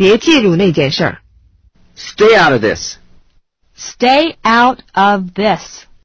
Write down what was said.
别介入那件事儿。Stay out of this. Stay out of this.